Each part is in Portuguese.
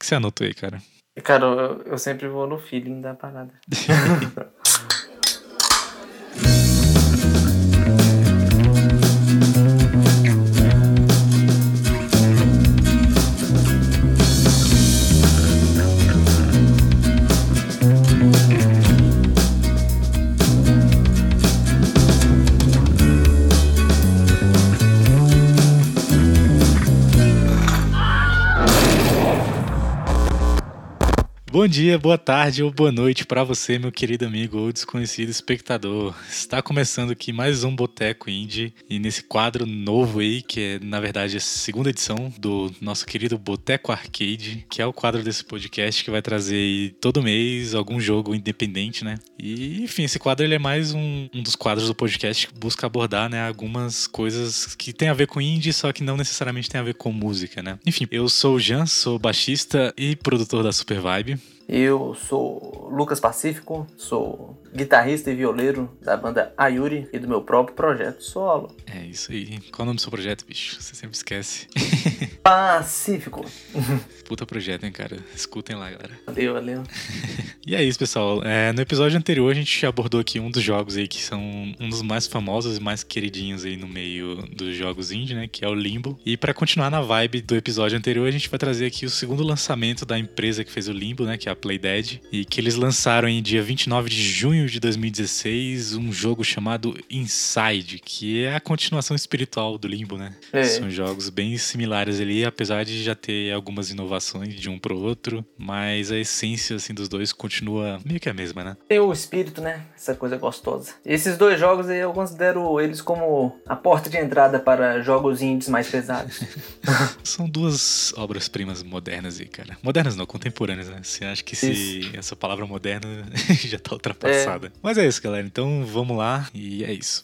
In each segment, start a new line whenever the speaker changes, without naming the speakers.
que você anotou aí, cara?
Cara, eu, eu sempre vou no feeling da parada.
Bom dia, boa tarde ou boa noite para você, meu querido amigo ou desconhecido espectador. Está começando aqui mais um Boteco Indie e nesse quadro novo aí, que é na verdade a segunda edição do nosso querido Boteco Arcade, que é o quadro desse podcast que vai trazer aí todo mês algum jogo independente, né? E enfim, esse quadro ele é mais um, um dos quadros do podcast que busca abordar, né, algumas coisas que tem a ver com indie, só que não necessariamente tem a ver com música, né? Enfim, eu sou o Jean, sou baixista e produtor da Super Vibe.
Eu sou Lucas Pacífico, sou guitarrista e violeiro da banda Ayuri e do meu próprio projeto solo.
É isso aí. Qual é o nome do seu projeto, bicho? Você sempre esquece.
Pacífico.
Puta projeto, hein, cara? Escutem lá, galera.
Valeu, valeu.
E é isso, pessoal. É, no episódio anterior a gente abordou aqui um dos jogos aí que são um dos mais famosos e mais queridinhos aí no meio dos jogos indie, né? Que é o Limbo. E para continuar na vibe do episódio anterior, a gente vai trazer aqui o segundo lançamento da empresa que fez o Limbo, né? Que é a Playdead. E que eles lançaram em dia 29 de junho de 2016 um jogo chamado Inside, que é a continuação espiritual do Limbo, né?
É.
São jogos bem similares ali, apesar de já ter algumas inovações de um pro outro, mas a essência assim dos dois continua meio que a mesma, né?
Tem o espírito, né? Essa coisa gostosa. Esses dois jogos aí eu considero eles como a porta de entrada para jogos indies mais pesados.
São duas obras-primas modernas aí, cara. Modernas não, contemporâneas, né? Você acha que se essa palavra moderna já tá ultrapassada. Mas é isso, galera. Então vamos lá e é isso.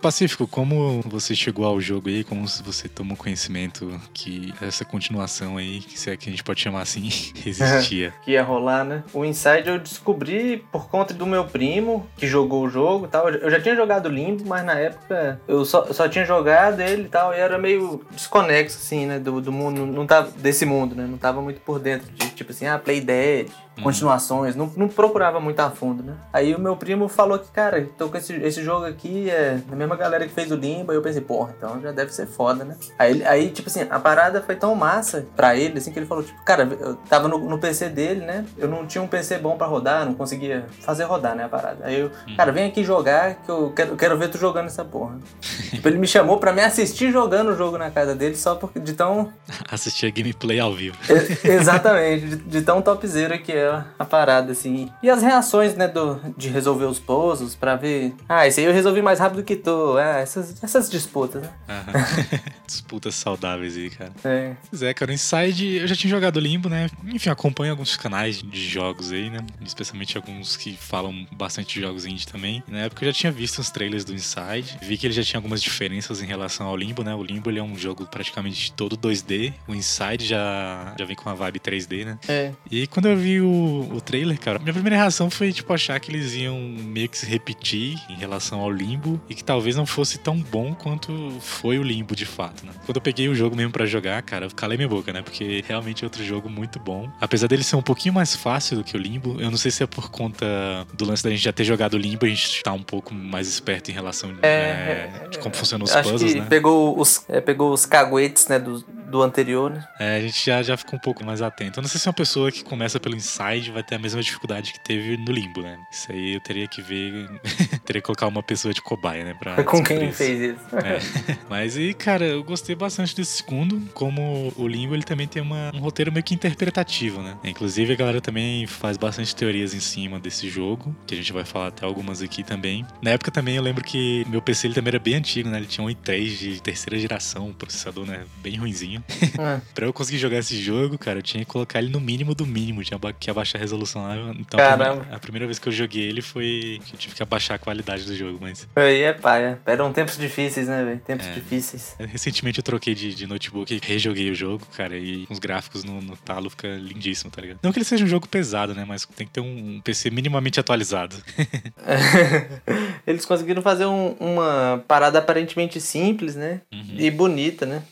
Pacífico, como você chegou ao jogo aí? Como você tomou conhecimento que essa continuação aí, se é que a gente pode chamar assim, existia?
que ia rolar, né? O Inside eu descobri por conta do meu primo, que jogou o jogo e tal. Eu já tinha jogado Limbo, mas na época eu só, só tinha jogado ele e tal, e era meio desconexo, assim, né? Do, do mundo, não tava, desse mundo, né? Não tava muito por dentro de, tipo assim, ah, Play Dead, continuações, não, não procurava muito a fundo, né? Aí o meu primo falou que, cara, tô com esse, esse jogo aqui, é da mesma galera que fez o Limbo, aí eu pensei, porra, então já deve ser foda, né? Aí, aí tipo assim, a parada foi tão massa pra ele, assim, que ele falou, tipo, cara, eu tava no, no PC dele, né? Eu não tinha um PC bom pra rodar, não conseguia fazer rodar, né, a parada. Aí eu, cara, vem aqui jogar que eu quero, eu quero ver tu jogando essa porra. tipo, ele me chamou pra me assistir jogando o jogo na casa dele, só porque de tão
Assistir a gameplay ao vivo.
e- Exatamente, de, de tão topzera que é a parada, assim. E as reações, né, do, de resolver os puzzles pra ver. Ah, esse aí eu resolvi mais rápido que tu. Ah, essas, essas disputas, né?
Disputas saudáveis aí, cara.
É.
Pois é, cara, o Inside, eu já tinha jogado Limbo, né? Enfim, acompanho alguns canais de jogos aí, né? Especialmente alguns que falam bastante de jogos indie também. Na época eu já tinha visto os trailers do Inside. Vi que ele já tinha algumas diferenças em relação ao Limbo, né? O Limbo ele é um jogo praticamente todo 2D. O Inside já, já vem com uma vibe 3D, né?
É.
E quando eu vi o, o trailer, cara, minha primeira reação foi, tipo, achar que eles iam meio que se repetir em relação ao Limbo e que talvez não fosse tão bom quanto foi o Limbo de fato, né? Quando eu peguei o jogo mesmo pra jogar, cara, eu calei minha boca, né? Porque realmente é outro jogo muito bom. Apesar dele ser um pouquinho mais fácil do que o Limbo, eu não sei se é por conta do lance da gente já ter jogado o Limbo, a gente tá um pouco mais esperto em relação
É,
né, de como funcionam os puzzles, né?
pegou os, é, pegou os caguetes, né, do, do anterior, né?
É, a gente já, já fica um pouco mais atento. Eu não sei se uma pessoa que começa pelo Inside vai ter a mesma dificuldade que teve no Limbo, né? Isso aí eu teria que ver. teria que colocar uma pessoa de cobaia, né? Pra
Com
descobrir
quem
isso.
fez isso.
É. Mas e, cara, eu gostei bastante desse segundo. Como o Limbo, ele também tem uma- um roteiro meio que interpretativo, né? Inclusive, a galera também faz bastante teorias em cima desse jogo, que a gente vai falar até algumas aqui também. Na época também eu lembro que meu PC ele também era bem antigo, né? Ele tinha um i3 de terceira geração, um processador, né? Bem ruinzinho.
É.
Pra eu conseguir jogar esse jogo, cara, eu tinha que colocar ele no mínimo do mínimo, tinha que abaixar a resolução lá. Então, a primeira, a primeira vez que eu joguei ele foi que eu tive que abaixar a funcionalidade do jogo, mas
Aí é paia. Eram tempos difíceis, né, velho? Tempos
É.
difíceis.
recentemente eu troquei de, de notebook e rejoguei o jogo, cara, e os gráficos no, no talo fica lindíssimo, tá ligado? Não que ele seja um jogo pesado, né, mas tem que ter um, um PC minimamente atualizado.
Eles conseguiram fazer um- uma parada aparentemente simples, né?
Uhum.
E bonita, né?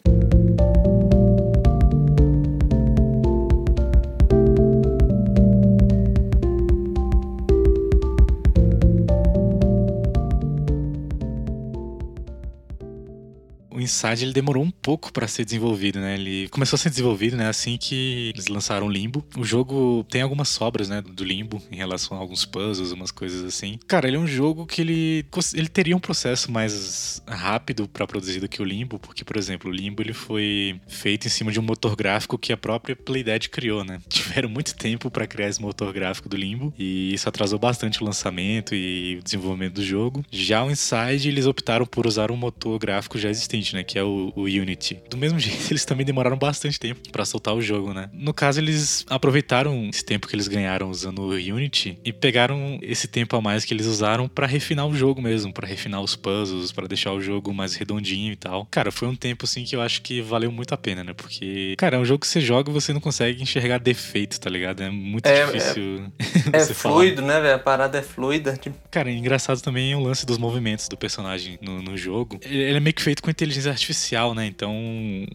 Inside ele demorou um pouco pra ser desenvolvido, né? Ele começou a ser desenvolvido, né, assim que eles lançaram o Limbo. O jogo tem algumas sobras, né, do Limbo em relação a alguns puzzles, umas coisas assim. Cara, ele é um jogo que ele ele teria um processo mais rápido pra produzir do que o Limbo, porque por exemplo, o Limbo ele foi feito em cima de um motor gráfico que a própria Playdead criou, né? Tiveram muito tempo pra criar esse motor gráfico do Limbo e isso atrasou bastante o lançamento e o desenvolvimento do jogo. Já o Inside eles optaram por usar um motor gráfico já existente, né, que é o, o Unity. Do mesmo jeito, eles também demoraram bastante tempo pra soltar o jogo, né? No caso, eles aproveitaram esse tempo que eles ganharam usando o Unity e pegaram esse tempo a mais que eles usaram pra refinar o jogo mesmo, pra refinar os puzzles, pra deixar o jogo mais redondinho e tal. Cara, foi um tempo assim que eu acho que valeu muito a pena, né? Porque, cara, é um jogo que você joga e você não consegue enxergar defeitos, tá ligado? É muito
É,
difícil.
É
falar.
fluido, né, velho? A parada é fluida. Tipo,
Cara, engraçado também é o lance dos movimentos do personagem no, no jogo. Ele é meio que feito com inteligência artificial, né? Então,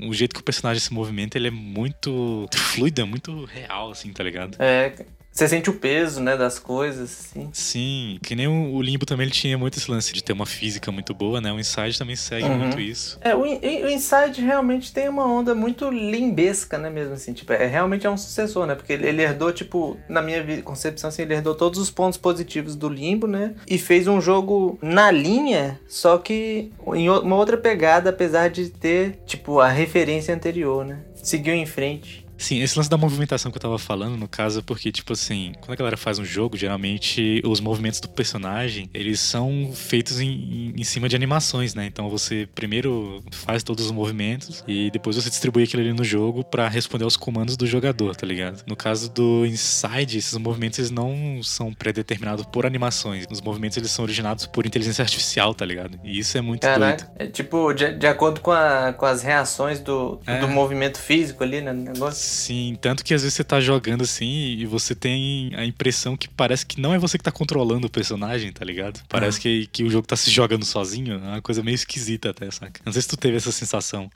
o jeito que o personagem se movimenta, ele é muito fluido, é muito real, assim, tá ligado?
é, você sente o peso, né, das coisas, assim.
Sim, que nem o o Limbo também ele tinha muito esse lance de ter uma física muito boa, né? O Inside também segue
Uhum.
muito isso.
É, o, o Inside realmente tem uma onda muito limbesca, né, mesmo assim, tipo, é, realmente é um sucessor, né, porque ele, ele herdou, tipo, na minha concepção, assim, ele herdou todos os pontos positivos do Limbo, né, e fez um jogo na linha, só que em uma outra pegada, apesar de ter, tipo, a referência anterior, né, seguiu em frente.
Sim, esse lance da movimentação que eu tava falando, no caso, é porque, tipo assim, quando a galera faz um jogo, geralmente os movimentos do personagem, eles são feitos em, em- em cima de animações, né? Então você primeiro faz todos os movimentos e depois você distribui aquilo ali no jogo pra responder aos comandos do jogador, tá ligado? No caso do Inside, esses movimentos eles não são predeterminados por animações. Os movimentos eles são originados por inteligência artificial, tá ligado? E isso é muito doido.
Caraca, é tipo, de, de acordo com, a- com as reações do,
É.
do movimento físico ali, né, negócio.
Sim, tanto que às vezes você tá jogando assim e você tem a impressão que parece que não é você que tá controlando o personagem, tá ligado? Parece
Ah.
que, que o jogo tá se jogando sozinho. É uma coisa meio esquisita até, saca? Não sei se tu teve essa sensação.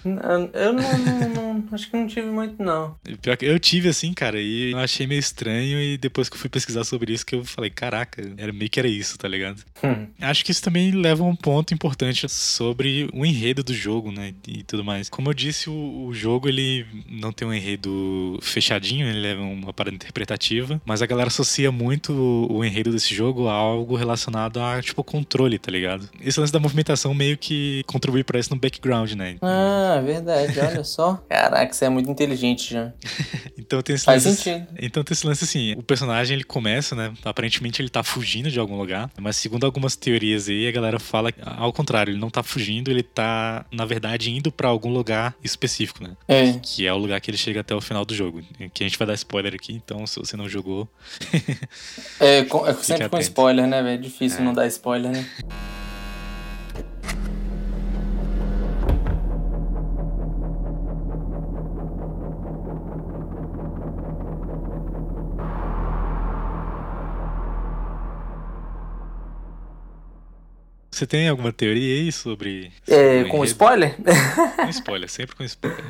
Eu não, não- não- acho que não tive muito, não.
Pior que eu tive assim, cara, e eu achei meio estranho e depois que eu fui pesquisar sobre isso que eu falei, caraca, era meio que era isso, tá ligado?
Hum.
Acho que isso também leva a um ponto importante sobre o enredo do jogo, né? E tudo mais. Como eu disse, o, o jogo ele não tem um enredo fechadinho, ele leva uma parada interpretativa, mas a galera associa muito o, o enredo desse jogo a algo relacionado a, tipo, controle, tá ligado? Esse lance da movimentação meio que contribui pra isso no background, né?
Ah, verdade, olha só. Caraca, você é muito inteligente, já.
Então tem esse
Faz
lance.
sentido.
Então tem esse lance assim, o personagem ele começa, né? Aparentemente ele tá fugindo de algum lugar, mas segundo algumas teorias aí, a galera fala que, ao contrário, ele não tá fugindo, ele tá, na verdade, indo pra algum lugar específico, né?
É.
Que é o lugar que ele chega até o final do jogo. Que a gente vai dar spoiler aqui, então se você não jogou.
É, com- é sempre com
atento.
spoiler, né, velho? É difícil
É.
não dar spoiler, né?
Você tem alguma teoria aí sobre.
É, com spoiler?
Com spoiler, sempre com spoiler.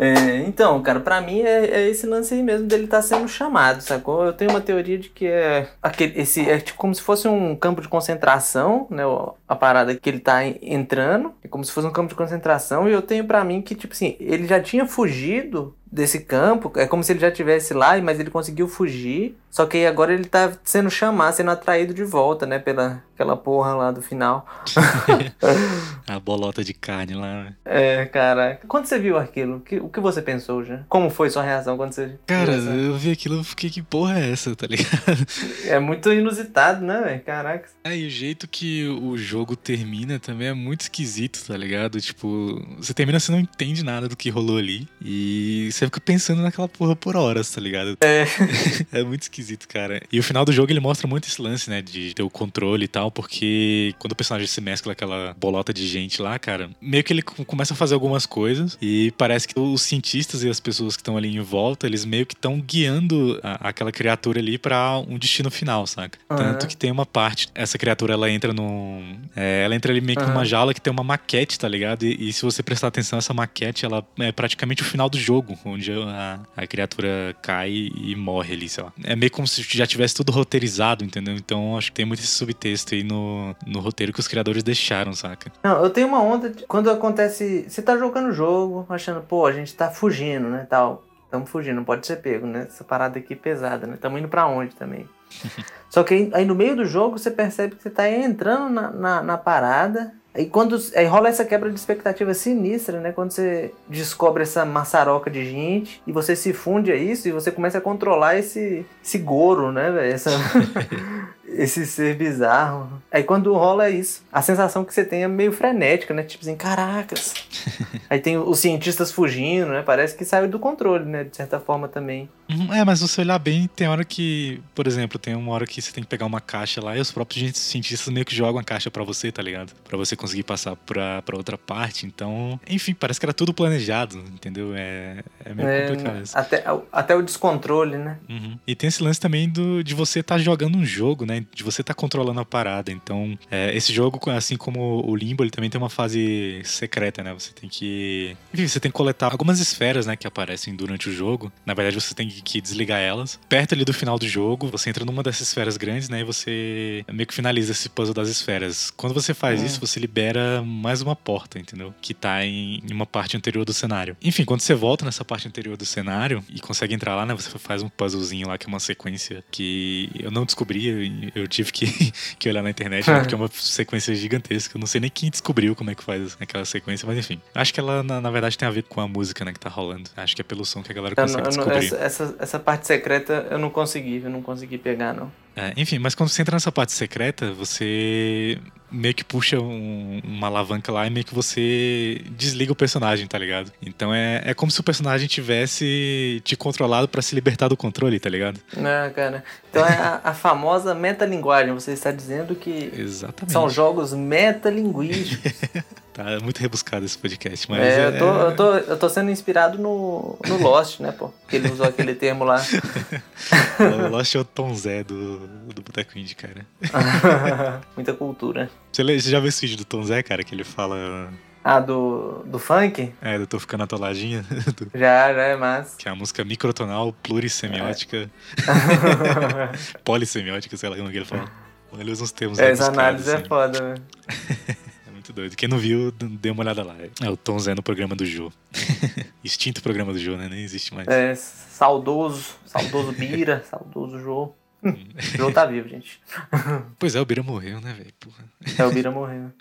É, então, cara, pra mim é, é esse lance aí mesmo dele tá sendo chamado, sacou? Eu tenho uma teoria de que é aquele, esse, é tipo como se fosse um campo de concentração, né? A parada que ele tá en- entrando, é como se fosse um campo de concentração, e eu tenho pra mim que, tipo assim, ele já tinha fugido desse campo, é como se ele já estivesse lá, mas ele conseguiu fugir, só que agora ele tá sendo chamado, sendo atraído de volta, né? Pela aquela porra lá do final.
A bolota de carne lá.
É, cara, quando você viu aquilo, o que, o que você pensou já? Como foi sua reação quando você
Cara, eu vi aquilo e fiquei, que porra é essa, tá ligado?
É muito inusitado, né, velho? Caraca.
É, e o jeito que o jogo termina também é muito esquisito, tá ligado? Tipo, você termina, você não entende nada do que rolou ali. E você fica pensando naquela porra por horas, tá ligado?
É.
É muito esquisito, cara. E o final do jogo ele mostra muito esse lance, né? De ter o controle e tal, porque quando o personagem se mescla aquela bolota de gente lá, cara, meio que ele com- começa a fazer algumas coisas e parece que os cientistas e as pessoas que estão ali em volta, eles meio que estão guiando a- aquela criatura ali pra um destino final, saca?
Aham.
Tanto que tem uma parte, essa criatura ela entra num. é, ela entra ali meio que
Aham.
numa jaula que tem uma maquete, tá ligado? E, e se você prestar atenção, essa maquete ela é praticamente o final do jogo, onde a, a criatura cai e morre ali, sei lá. É meio como se já tivesse tudo roteirizado, entendeu? Então acho que tem muito esse subtexto aí no, no roteiro que os criadores deixaram, saca?
Não, eu tenho uma onda de, quando acontece. Você tá jogando o jogo, achando, pô, a gente tá fugindo, né? Tal. Tamo fugindo, não pode ser pego, né? Essa parada aqui é pesada, né? Tamo indo pra onde também. Só que aí, aí no meio do jogo você percebe que você tá entrando na, na, na parada. Aí quando aí rola essa quebra de expectativa sinistra, né? Quando você descobre essa maçaroca de gente e você se funde a isso e você começa a controlar esse, esse Goro, né? Essa... esse ser bizarro. Aí quando rola isso, a sensação que você tem é meio frenética, né? Tipo assim, caracas. Aí tem os cientistas fugindo, né? Parece que saiu do controle, né? De certa forma também.
Uhum, É, mas você olhar bem, tem hora que, por exemplo, tem uma hora que você tem que pegar uma caixa lá e os próprios cientistas meio que jogam a caixa pra você, tá ligado? Pra você conseguir passar pra, pra outra parte. Então, enfim, parece que era tudo planejado, entendeu? É, é meio
É,
complicado isso.
até, até o descontrole, né?
Uhum. E tem esse lance também do, de você estar jogando um jogo, né? De você estar controlando a parada. Então, é, esse jogo, assim como o Limbo, ele também tem uma fase secreta, né? Você tem que. Enfim, você tem que coletar algumas esferas, né? Que aparecem durante o jogo. Na verdade, você tem que, desligar elas. Perto ali do final do jogo, você entra numa dessas esferas grandes, né? E você meio que finaliza esse puzzle das esferas. Quando você faz
Hum.
isso, você libera mais uma porta, entendeu? Que tá em, em uma parte anterior do cenário. Enfim, quando você volta nessa parte anterior do cenário e consegue entrar lá, né? Você faz um puzzlezinho lá que é uma sequência que eu não descobri, eu- eu tive que, que olhar na internet, né, porque é uma sequência gigantesca. Eu não sei nem quem descobriu como é que faz aquela sequência, mas enfim. Acho que ela, na, na verdade, tem a ver com a música, né, que tá rolando. Acho que é pelo som que a galera
Eu
consegue
não- eu não-
descobrir.
essa, essa, essa parte secreta eu não consegui, eu não consegui pegar, não.
É, enfim, mas quando você entra nessa parte secreta, você meio que puxa um- uma alavanca lá e meio que você desliga o personagem, tá ligado? Então é, é como se o personagem tivesse te controlado pra se libertar do controle, tá ligado?
Não, cara. Então é a, a famosa metalinguagem. Você está dizendo que
Exatamente.
são jogos metalinguísticos.
Tá muito rebuscado esse podcast, mas.
É,
é-
eu, tô, eu, tô, eu tô sendo inspirado no, no Lost, né, pô? Que ele usou aquele termo lá.
O Lost é o Tom Zé do, do Boteco Indie, cara.
Muita cultura.
Você, você já viu esse vídeo do Tom Zé, cara, que ele fala.
Ah, do, do funk?
É, eu tô ficando atoladinha. do-
Já, já é massa.
que é a música microtonal, plurissemiótica, polissemiótica, sei lá como que ele fala. Ele usa uns termos
Essa
rebuscados,
análise é
assim.
foda, velho.
Doido. Quem não viu, dê uma olhada lá. É o Tom Zé no programa do Jô. Extinto programa do Jô, né? Nem existe mais.
É, saudoso, saudoso Bira, saudoso Jô. Jô tá vivo, gente.
Pois é, o Bira morreu, né, velho?
É, o Bira morreu.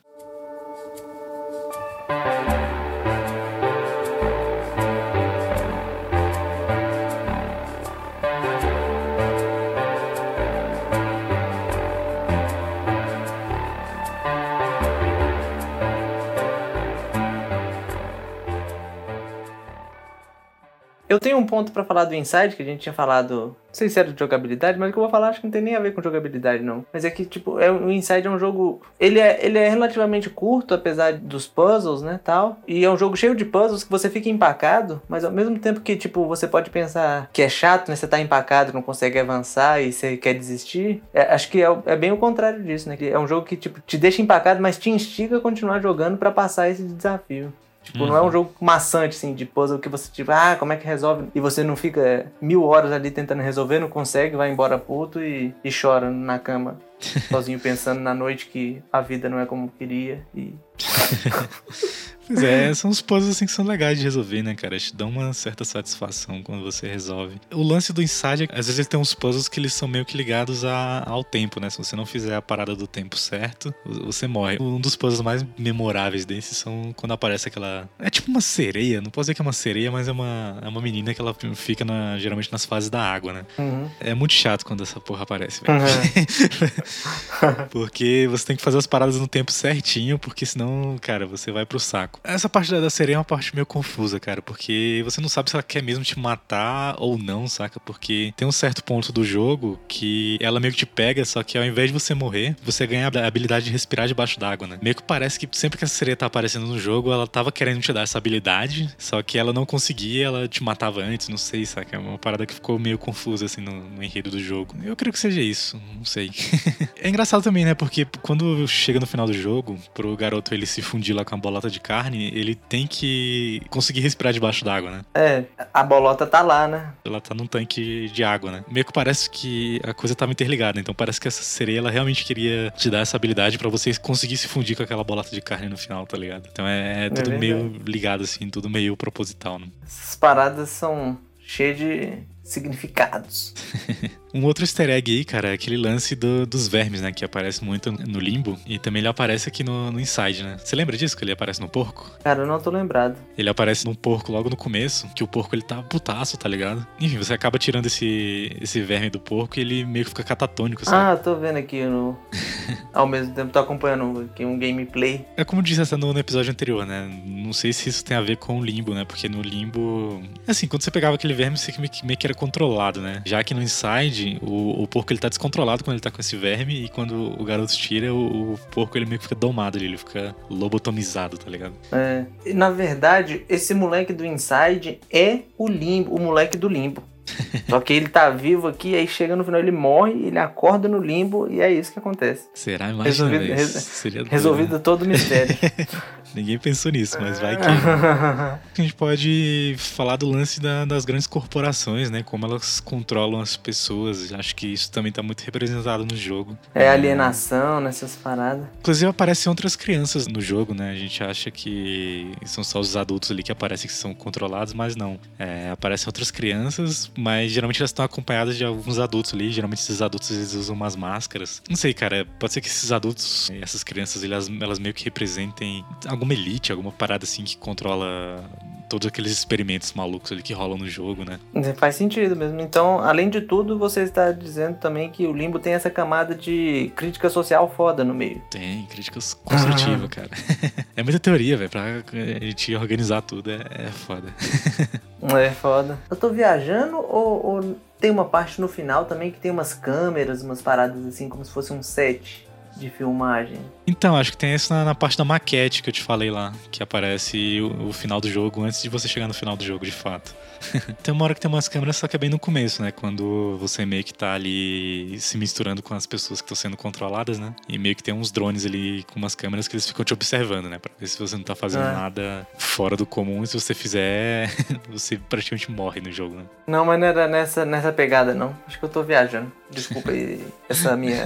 Eu tenho um ponto pra falar do Inside, que a gente tinha falado. Não sei se era de jogabilidade, mas o que eu vou falar acho que não tem nem a ver com jogabilidade, não. Mas é que, tipo, é, o Inside é um jogo. Ele é, ele é relativamente curto, apesar dos puzzles, né? tal. E é um jogo cheio de puzzles que você fica empacado, mas ao mesmo tempo que, tipo, você pode pensar que é chato, né? Você tá empacado, não consegue avançar e você quer desistir. É, acho que é, é bem o contrário disso, né? Que é um jogo que, tipo, te deixa empacado, mas te instiga a continuar jogando pra passar esse desafio. Tipo, não é um jogo maçante, assim, de puzzle que você, tipo, ah, como é que resolve? E você não fica mil horas ali tentando resolver, não consegue, vai embora puto e, e chora na cama, sozinho pensando na noite que a vida não é como queria. E
Pois é, são os puzzles assim que são legais de resolver, né, cara? Te dão uma certa satisfação quando você resolve. O lance do Inside, às vezes ele tem uns puzzles que eles são meio que ligados a- ao tempo, né? Se você não fizer a parada do tempo certo, você morre. Um dos puzzles mais memoráveis desses são quando aparece aquela. É tipo uma sereia, não posso dizer que é uma sereia, mas é uma, é uma menina que ela fica na- geralmente nas fases da água, né?
Uhum.
É muito chato quando essa porra aparece, velho.
Uhum.
porque você tem que fazer as paradas no tempo certinho, porque senão, cara, você vai pro saco. Essa parte da, sereia é uma parte meio confusa, cara, porque você não sabe se ela quer mesmo te matar ou não, saca? Porque tem um certo ponto do jogo que ela meio que te pega, só que ao invés de você morrer, você ganha a habilidade de respirar debaixo d'água, né? Meio que parece que sempre que essa sereia tá aparecendo no jogo, ela tava querendo te dar essa habilidade, só que ela não conseguia, ela te matava antes, não sei, saca? É uma parada que ficou meio confusa, assim, no, no enredo do jogo. Eu creio que seja isso, não sei. é engraçado também, né? Porque quando chega no final do jogo, pro garoto ele se fundir lá com a bolota de carne, ele tem que conseguir respirar debaixo d'água, né?
É, a bolota tá lá, né?
Ela tá num tanque de água, né? Meio que parece que a coisa tava interligada, então parece que essa sereia ela realmente queria te dar essa habilidade pra você conseguir se fundir com aquela bolota de carne no final, tá ligado? Então é, é tudo
verdade.
meio ligado, assim, tudo meio proposital, né?
Essas paradas são cheias de significados.
Um outro easter egg aí, cara, é aquele lance do- dos vermes, né? Que aparece muito no limbo. E também ele aparece aqui no, no Inside, né? Você lembra disso? Que ele aparece no porco?
Cara, eu não tô lembrado.
Ele aparece num porco logo no começo, que o porco ele tá putaço, tá ligado? Enfim, você acaba tirando esse, esse verme do porco e ele meio que fica catatônico, sabe?
Ah, tô vendo aqui no. Ao mesmo tempo, tô acompanhando aqui um gameplay.
É como disse essa no, no episódio anterior, né? Não sei se isso tem a ver com o limbo, né? Porque no limbo. Assim, quando você pegava aquele verme, você meio que, meio que era controlado, né? Já que no Inside, o, o porco ele tá descontrolado quando ele tá com esse verme, e quando o garoto tira, o, o porco ele meio que fica domado ali, ele fica lobotomizado, tá ligado?
É. E, na verdade, esse moleque do Inside é o limbo, o moleque do limbo. Só que ele tá vivo aqui, aí chega no final, ele morre, ele acorda no limbo e é isso que acontece.
Será? Imagina,
Resolvido- res-
Seria
Resolvido
né?
todo o mistério.
Ninguém pensou nisso, mas vai que. A gente pode falar do lance da- das grandes corporações, né? Como elas controlam as pessoas. Acho que isso também tá muito representado no jogo.
é alienação nessas paradas.
Inclusive aparecem outras crianças no jogo, né? A gente acha que são só os adultos ali que aparecem que são controlados, mas não. É, aparecem outras crianças, mas geralmente elas estão acompanhadas de alguns adultos ali. Geralmente esses adultos eles usam umas máscaras. Não sei, cara. Pode ser que esses adultos, essas crianças, elas, elas meio que representem alguma elite, alguma parada assim que controla todos aqueles experimentos malucos ali que rolam no jogo, né?
Faz sentido mesmo. Então, além de tudo, você está dizendo também que o limbo tem essa camada de crítica social foda no meio.
Tem críticas construtivas, cara. É muita teoria, velho. Pra gente organizar tudo é, é foda.
É foda. Eu tô viajando ou, ou tem uma parte no final também que tem umas câmeras, umas paradas assim, como se fosse um set de filmagem?
Então, acho que tem isso na, na parte da maquete que eu te falei lá, que aparece o, o final do jogo antes de você chegar no final do jogo, de fato. tem uma hora que tem umas câmeras, só que é bem no começo, né? Quando você meio que tá ali se misturando com as pessoas que estão sendo controladas, né? E meio que tem uns drones ali com umas câmeras que eles ficam te observando, né? Pra ver se você não tá fazendo
Ah.
nada fora do comum. E se você fizer, você praticamente morre no jogo, né?
Não, mas não era nessa, nessa pegada, não. Acho que eu tô viajando. Desculpa aí essa minha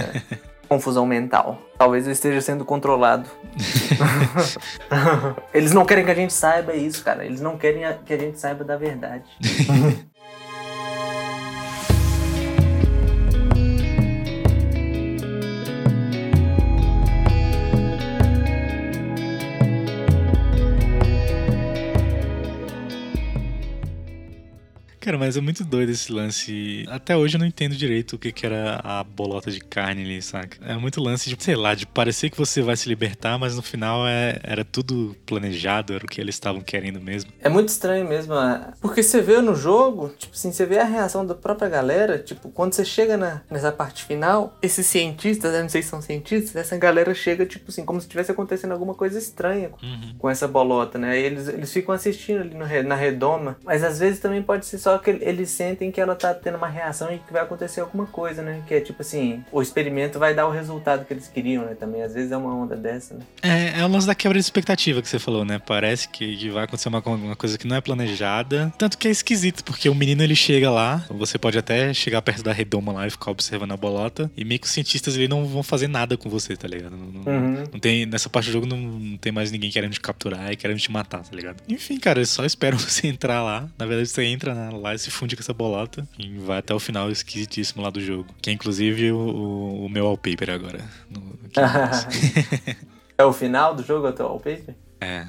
confusão mental. Talvez eu esteja sendo controlado. Eles não querem que a gente saiba isso, cara. Eles não querem que a gente saiba da verdade.
Cara, mas é muito doido esse lance. Até hoje eu não entendo direito o que, que era a bolota de carne ali, saca? É muito lance de, sei lá, de parecer que você vai se libertar, mas no final é, era tudo planejado, era o que eles estavam querendo mesmo.
É muito estranho mesmo, ah, porque você vê no jogo, tipo assim, você vê a reação da própria galera, tipo, quando você chega na, nessa parte final, esses cientistas, eu não sei se são cientistas, essa galera chega, tipo assim, como se tivesse acontecendo alguma coisa estranha com,
Uhum.
com essa bolota, né? E Eles, eles ficam assistindo ali no na redoma, mas às vezes também pode ser só que eles sentem que ela tá tendo uma reação e que vai acontecer alguma coisa, né? Que é tipo assim, o experimento vai dar o resultado que eles queriam, né? Também às vezes é uma onda dessa, né?
É, é o lance da quebra de expectativa que você falou, né? Parece que, vai acontecer uma, uma coisa que não é planejada. Tanto que é esquisito, porque o menino ele chega lá, você pode até chegar perto da redoma lá e ficar observando a bolota, e meio que os cientistas ali não vão fazer nada com você, tá ligado? Não, não-
Uhum.
não tem, nessa parte do jogo não, não tem mais ninguém querendo te capturar e querendo te matar, tá ligado? Enfim, cara, eles só esperam você entrar lá. Na verdade, você entra né, lá e se funde com essa bolota e vai até o final esquisitíssimo lá do jogo. Que é inclusive o, o- o meu wallpaper agora. no-
é o final do jogo atual, Paper?
É,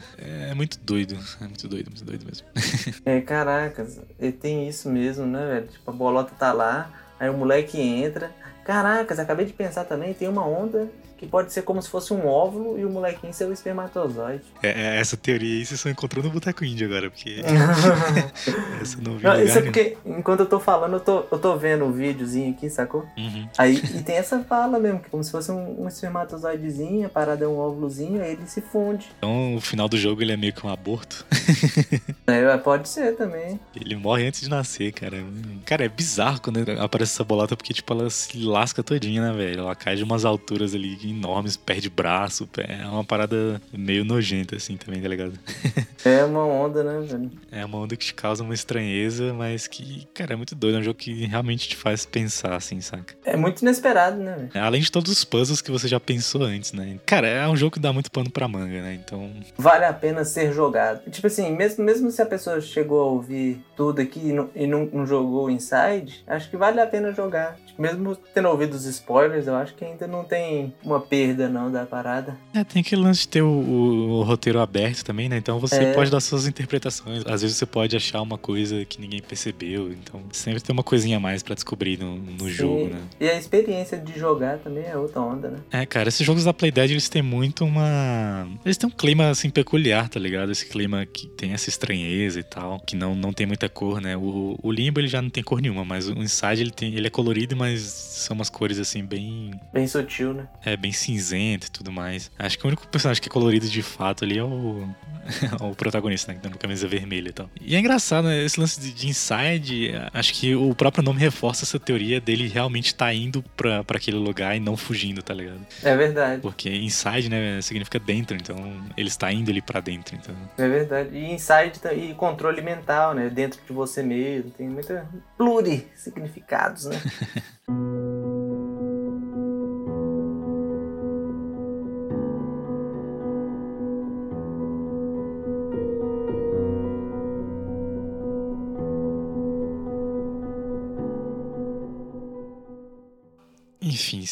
é muito doido. É muito doido, muito doido mesmo.
É, caracas, e tem isso mesmo, né, velho? Tipo, a bolota tá lá, aí o moleque entra, Caracas, acabei de pensar também, tem uma onda que pode ser como se fosse um óvulo e o molequinho ser o espermatozoide.
É, é, essa teoria aí você só encontrou no Boteco Índio agora, porque essa não vi
Não, isso é porque, enquanto eu tô falando, eu tô, eu tô vendo um videozinho aqui, sacou?
Uhum.
Aí, e tem essa fala mesmo, que como se fosse um, um espermatozoidezinho, a parada é um óvulozinho, aí ele se funde.
Então o final do jogo ele é meio que um aborto.
É, pode ser também.
Ele morre antes de nascer, cara. Cara, é bizarro quando aparece essa bolota, porque, tipo, ela se lasca todinha, né, velho? Ela cai de umas alturas ali enormes, perde braço. pé- É uma parada meio nojenta, assim, também, tá ligado?
É uma onda, né, velho?
É uma onda que te causa uma estranheza, mas que, cara, é muito doido. É um jogo que realmente te faz pensar, assim, saca?
É muito inesperado, né, velho?
Além de todos os puzzles que você já pensou antes, né? Cara, é um jogo que dá muito pano pra manga, né? Então,
Vale a pena ser jogado. Tipo assim, mesmo, mesmo se a pessoa chegou a ouvir tudo aqui e não, e não, não jogou Inside, acho que vale a pena jogar. Tipo, mesmo tendo ouvido os spoilers, eu acho que ainda não tem uma perda, não, da parada.
É, tem aquele lance de ter o, o- o roteiro aberto também, né? Então você
É.
pode dar suas interpretações. Às vezes você pode achar uma coisa que ninguém percebeu. Então sempre tem uma coisinha a mais pra descobrir no, no jogo, né?
E a experiência de jogar também é outra onda, né?
É, cara, esses jogos da Playdead, eles têm muito uma... Eles têm um clima, assim, peculiar, tá ligado? Esse clima que tem essa estranheza e tal, que não, não tem muita cor, né? O, o Limbo, ele já não tem cor nenhuma, mas o Inside, ele, tem, ele é colorido, mas são umas cores, assim, bem...
Bem sutil, né?
É, bem cinzento e tudo mais. Acho que o único personagem que é colorido de fato ali é o, o protagonista, né? Que tem uma camisa vermelha e tal. E é engraçado, né? Esse lance de, de Inside, acho que o próprio nome reforça essa teoria dele realmente tá indo pra, pra aquele lugar e não fugindo, tá ligado?
É verdade.
Porque Inside, né, significa dentro, então ele está indo ali pra dentro, então...
É verdade. E Inside tá- e controle mental, né? Dentro de você mesmo. Tem muita pluri-significados, né?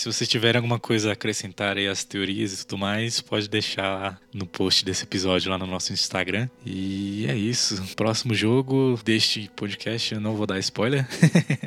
se vocês tiverem alguma coisa a acrescentar aí às teorias e tudo mais, pode deixar no post desse episódio lá no nosso Instagram. E é isso. Próximo jogo deste podcast, eu não vou dar spoiler.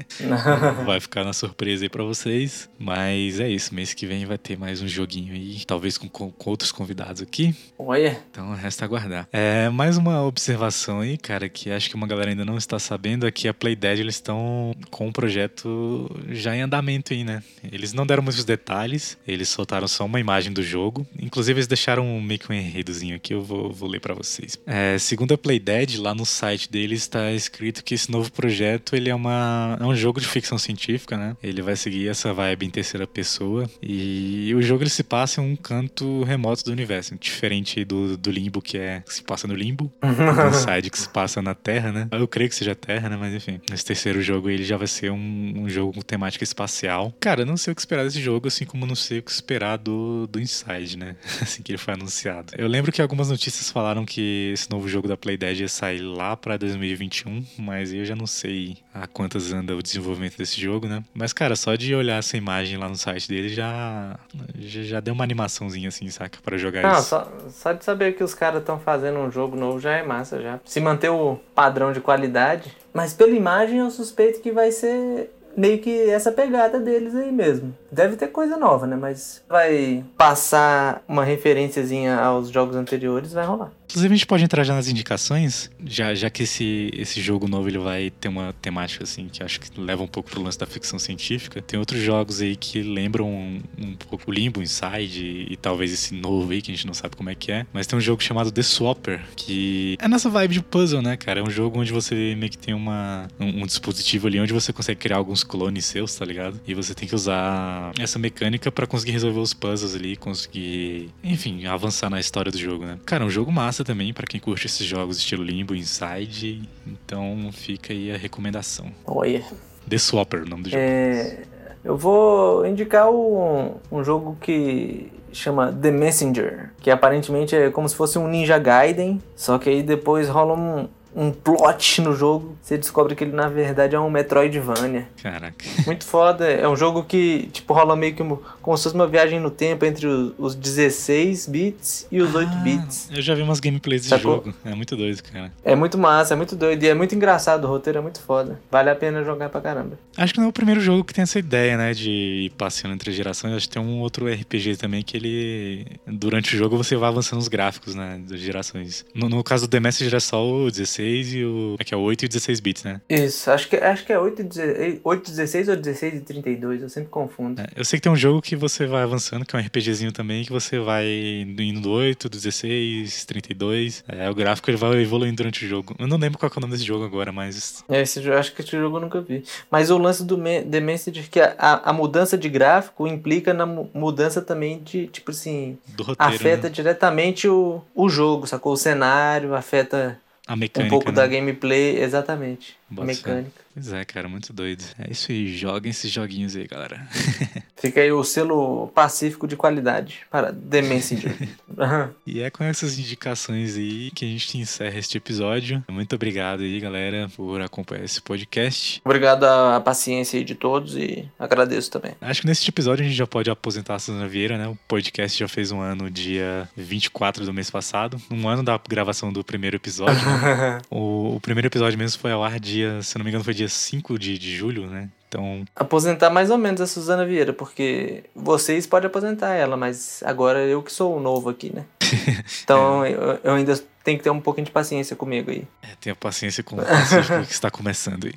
vai ficar na surpresa aí pra vocês. Mas é isso. Mês que vem vai ter mais um joguinho aí. Talvez com, com- com outros convidados aqui.
Olha,
Então resta aguardar. É, mais uma observação aí, cara, que acho que uma galera ainda não está sabendo, é que a Playdead eles estão com um projeto já em andamento aí, né? Eles não deram muitos detalhes, eles soltaram só uma imagem do jogo. Inclusive eles deixaram meio que um enredozinho aqui, eu vou, vou ler pra vocês. É, segundo a Playdead, lá no site deles está escrito que esse novo projeto ele é, uma, é um jogo de ficção científica, né? Ele vai seguir essa vibe em terceira pessoa e o jogo ele se passa em um canto remoto do universo, diferente do, do Limbo, que é que se passa no Limbo, do Inside que se passa na Terra, né? Eu creio que seja Terra, né? Mas enfim, esse terceiro jogo ele já vai ser um, um jogo com temática espacial. Cara, eu não sei o que esperar desse jogo, assim como não sei o que esperar do, do Inside, né? Assim que ele foi anunciado. Eu lembro que algumas notícias falaram que esse novo jogo da Playdead ia sair lá pra 2021, mas eu já não sei a quantas anda o desenvolvimento desse jogo, né? Mas, cara, só de olhar essa imagem lá no site dele já, já, deu uma animaçãozinha assim, saca? Pra jogar
Não,
isso.
só, só de saber que os caras estão fazendo um jogo novo já é massa já. Se manter o padrão de qualidade. Mas pela imagem eu suspeito que vai ser meio que essa pegada deles aí mesmo. Deve ter coisa nova, né? Mas vai passar uma referenciazinha aos jogos anteriores, vai rolar.
Inclusive, a gente pode entrar já nas indicações, já, já que esse, esse jogo novo ele vai ter uma temática assim que acho que leva um pouco pro lance da ficção científica. Tem outros jogos aí que lembram um, um pouco Limbo, Inside e, e talvez esse novo aí que a gente não sabe como é que é. Mas tem um jogo chamado The Swapper, que é nessa vibe de puzzle, né, cara? É um jogo onde você meio que tem uma, um, um dispositivo ali onde você consegue criar alguns clones seus, tá ligado? E você tem que usar essa mecânica pra conseguir resolver os puzzles ali, conseguir, enfim, avançar na história do jogo, né? Cara, é um jogo massa também pra quem curte esses jogos estilo Limbo, Inside. Então fica aí a recomendação.
Olha.
The Swapper, o nome do jogo.
É, eu vou indicar um, um jogo que chama The Messenger, que aparentemente é como se fosse um Ninja Gaiden, só que aí depois rola um, um plot no jogo, você descobre que ele na verdade é um Metroidvania.
Caraca.
Muito foda. É um jogo que, tipo, rola meio que como se fosse uma viagem no tempo entre os, os 16 bits e os 8
Ah,
bits.
Eu já vi umas gameplays desse jogo. É muito doido, cara.
É muito massa, é muito doido e é muito engraçado. O roteiro é muito foda. Vale a pena jogar pra caramba.
Acho que não é o primeiro jogo que tem essa ideia, né? De ir passeando entre gerações. Acho que tem um outro RPG também que ele. Durante o jogo você vai avançando os gráficos, né? Das gerações. No, no caso do The é só o 16 e o. É que é o 8 e o 16 bits, né?
Isso, acho que, acho que é 8, e 16 8, 16 ou 16 e 32, eu sempre confundo.
É, eu sei que tem um jogo que você vai avançando, que é um RPGzinho também, que você vai indo do 8, do 16, 32. É, o gráfico ele vai evoluindo durante o jogo. Eu não lembro qual é o nome desse jogo agora, mas.
É, esse, acho que esse jogo eu nunca vi. Mas o lance do The Message que a, a, a mudança de gráfico implica na mu- mudança também de, tipo assim,
roteiro.
afeta
né?
diretamente o, o jogo, sacou? O cenário, afeta
A
um
mecânica.
pouco
né?
da gameplay, exatamente.
Fé.
mecânica.
Pois é, cara, muito doido. É isso aí, joguem esses joguinhos aí, galera.
Fica aí o selo pacífico de qualidade para Messenger. Aham.
E é com essas indicações aí que a gente encerra este episódio. Muito obrigado aí, galera, por acompanhar esse podcast.
Obrigado à paciência aí de todos e agradeço também.
Acho que nesse episódio a gente já pode aposentar a Suzana Vieira, né? O podcast já fez um ano dia 24 do mês passado. Um ano da gravação do primeiro episódio. o, o primeiro episódio mesmo foi ao ar dia, se não me engano, foi dia 5 de, de julho, né? Então,
aposentar mais ou menos a Suzana Vieira, porque vocês podem aposentar ela, mas agora eu que sou o novo aqui, né? Então eu, eu ainda tenho que ter um pouquinho de paciência comigo aí.
é, tenha paciência com o que está começando aí.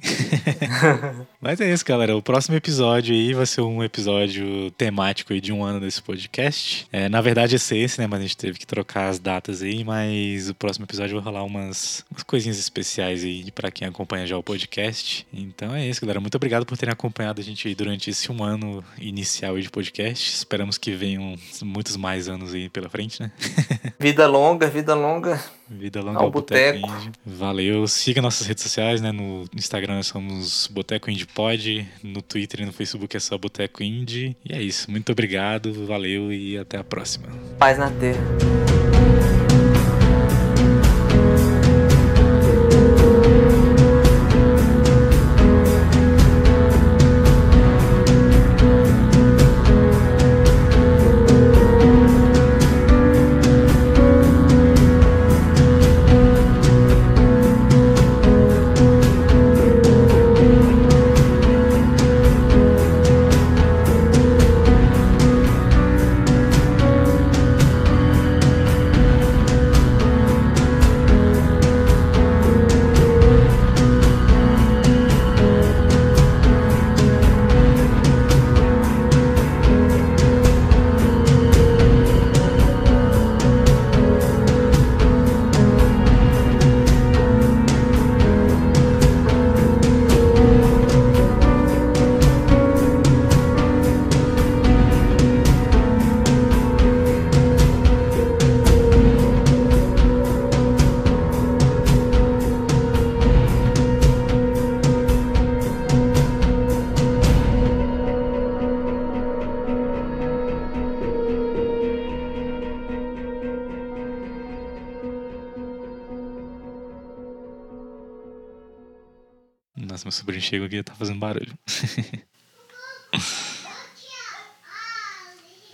Mas é isso, galera. O próximo episódio aí vai ser um episódio temático aí de um ano desse podcast. É, na verdade, ia ser esse, né? Mas a gente teve que trocar as datas aí. Mas o próximo episódio vai rolar umas, umas coisinhas especiais aí pra quem acompanha já o podcast. Então é isso, galera. Muito obrigado por terem acompanhado a gente aí durante esse um ano inicial aí de podcast. Esperamos que venham muitos mais anos aí pela frente, né?
Vida longa, vida longa.
Vida longa
Ao
Boteco
Boteco.
Valeu. Siga nossas redes sociais, né? No Instagram somos Boteco Indie Pod. No Twitter e no Facebook é só Boteco Indie. E é isso. Muito obrigado. Valeu e até a próxima.
Paz na terra.
chego aqui tá fazendo barulho.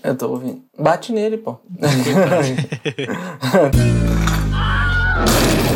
Eu tô ouvindo. Bate nele, pô.